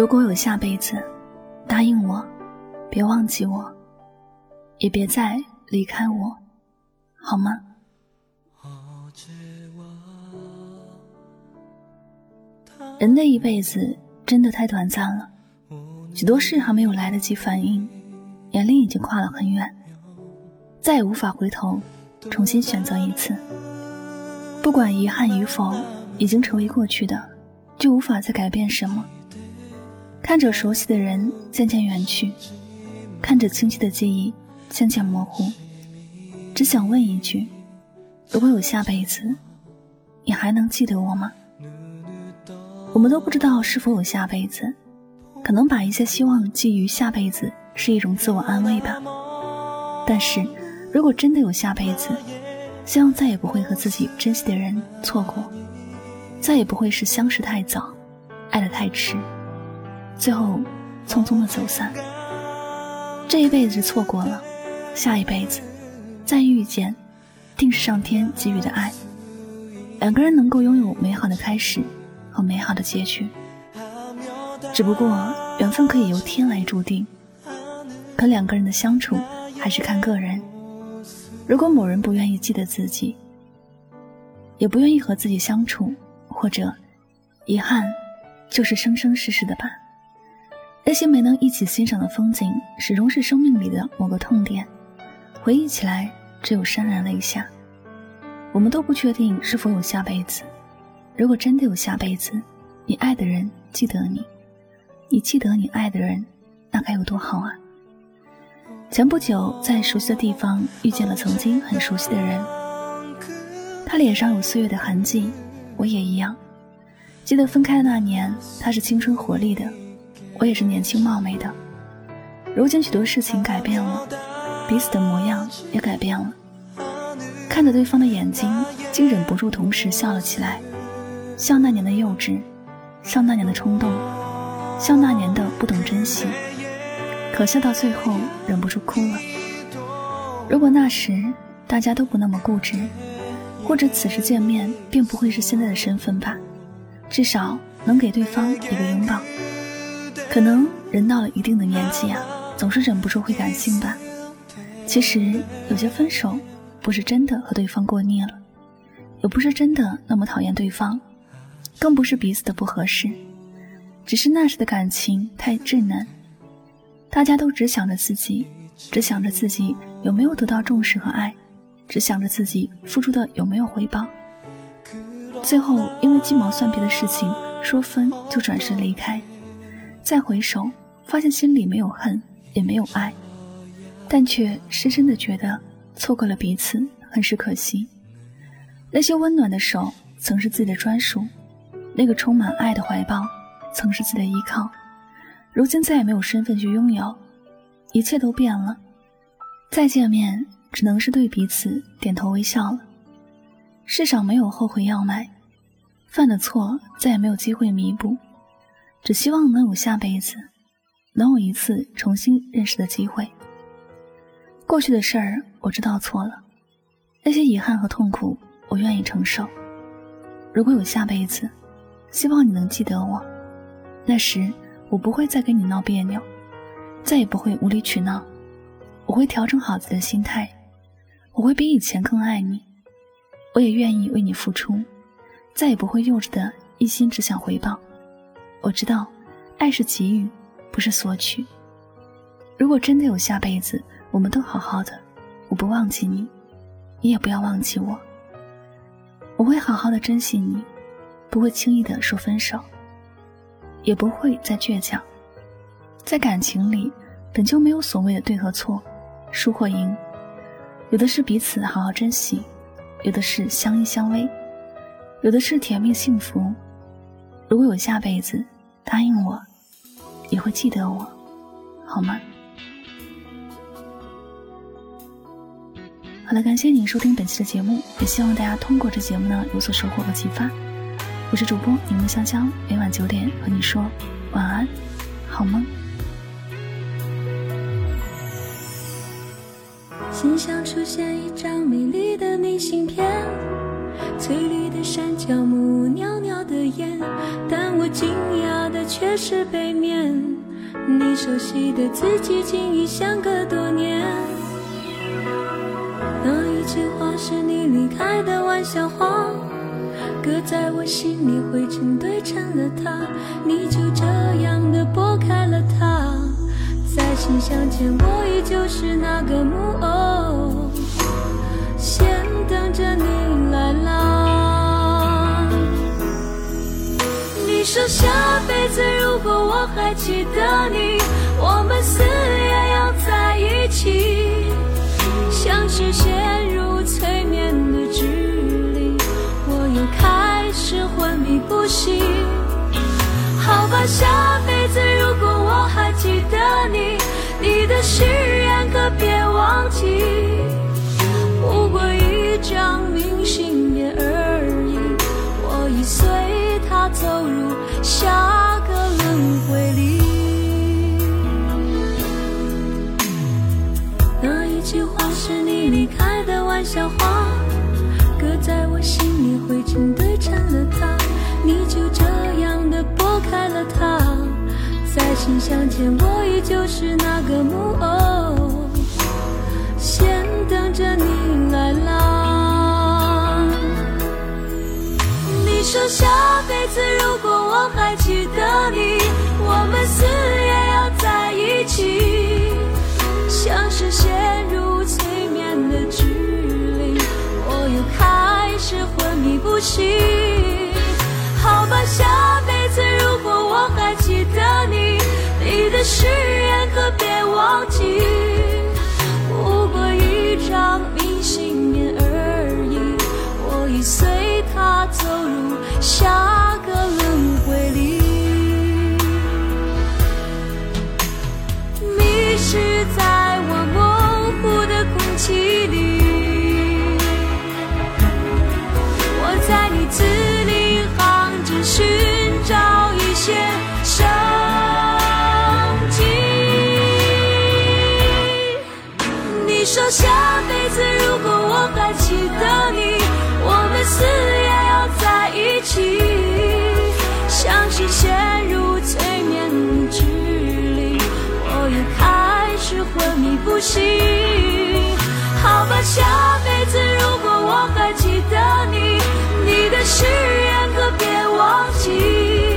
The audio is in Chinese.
如果有下辈子，答应我，别忘记我，也别再离开我，好吗？人的一辈子真的太短暂了，许多事还没有来得及反应，年龄已经跨了很远，再也无法回头，重新选择一次。不管遗憾与否，已经成为过去的，就无法再改变什么。看着熟悉的人渐渐远去，看着清晰的记忆渐渐模糊，只想问一句：如果有下辈子，你还能记得我吗？我们都不知道是否有下辈子，可能把一些希望寄于下辈子是一种自我安慰吧。但是，如果真的有下辈子，希望再也不会和自己珍惜的人错过，再也不会是相识太早，爱得太迟，最后匆匆的走散。这一辈子错过了，下一辈子再遇见，定是上天给予的爱。两个人能够拥有美好的开始。和美好的结局，只不过缘分可以由天来注定，可两个人的相处还是看个人。如果某人不愿意记得自己，也不愿意和自己相处，或者遗憾，就是生生世世的吧。那些没能一起欣赏的风景，始终是生命里的某个痛点，回忆起来只有潸然泪下。我们都不确定是否有下辈子。如果真的有下辈子，你爱的人记得你，你记得你爱的人，那该有多好啊！前不久在熟悉的地方遇见了曾经很熟悉的人，他脸上有岁月的痕迹，我也一样。记得分开的那年，他是青春活力的，我也是年轻貌美的。如今许多事情改变了，彼此的模样也改变了。看着对方的眼睛，竟忍不住同时笑了起来。像那年的幼稚，像那年的冲动，像那年的不懂珍惜，可笑到最后忍不住哭了。如果那时大家都不那么固执，或者此时见面并不会是现在的身份吧，至少能给对方一个拥抱。可能人到了一定的年纪啊，总是忍不住会感性吧。其实有些分手，不是真的和对方过腻了，也不是真的那么讨厌对方。更不是彼此的不合适，只是那时的感情太稚嫩，大家都只想着自己，只想着自己有没有得到重视和爱，只想着自己付出的有没有回报。最后因为鸡毛蒜皮的事情说分就转身离开，再回首发现心里没有恨也没有爱，但却深深的觉得错过了彼此很是可惜。那些温暖的手曾是自己的专属。那个充满爱的怀抱，曾是自己的依靠，如今再也没有身份去拥有，一切都变了。再见面，只能是对彼此点头微笑了。世上没有后悔药买，犯的错再也没有机会弥补，只希望能有下辈子，能有一次重新认识的机会。过去的事儿我知道错了，那些遗憾和痛苦我愿意承受。如果有下辈子。希望你能记得我，那时我不会再跟你闹别扭，再也不会无理取闹，我会调整好自己的心态，我会比以前更爱你，我也愿意为你付出，再也不会幼稚的一心只想回报。我知道，爱是给予，不是索取。如果真的有下辈子，我们都好好的，我不忘记你，你也不要忘记我，我会好好的珍惜你。不会轻易的说分手，也不会再倔强。在感情里，本就没有所谓的对和错，输或赢，有的是彼此好好珍惜，有的是相依相偎，有的是甜蜜幸福。如果有下辈子，答应我，也会记得我，好吗？好了，感谢您收听本期的节目，也希望大家通过这节目呢有所收获和启发。我是主播柠檬香香，每晚九点和你说晚安，好梦。心上出现一张美丽的明信片，翠绿的山脚，惊讶的。却是背面。你熟悉的字迹，竟已相隔多年。那一句话是你离开的玩笑话，搁在我心里，灰尘堆成了塔。你就这样的拨开了它，在信箱前，我依旧是那个木偶，先等着你下辈子如果我还记得你，我们死也要在一起。像是陷入催眠的距离，我又开始昏迷不醒。好吧，下辈子如果我还记得你，你的誓言可别忘记。不过一张明信下个轮回里。那一句话是你离开的玩笑话，搁在我心里，灰尘堆成了塔。你就这样的拨开了它，在信箱前，我依旧是那个木偶，先等着你说下辈子如果我还记得你，我们死也要在一起。像是陷入催眠的距离，我又开始昏迷不醒。好吧，下辈子如果我还记得你，你的誓言可别忘记。不过一张明信片走入不行。好吧，下辈子如果我还记得你，你的誓言可别忘记。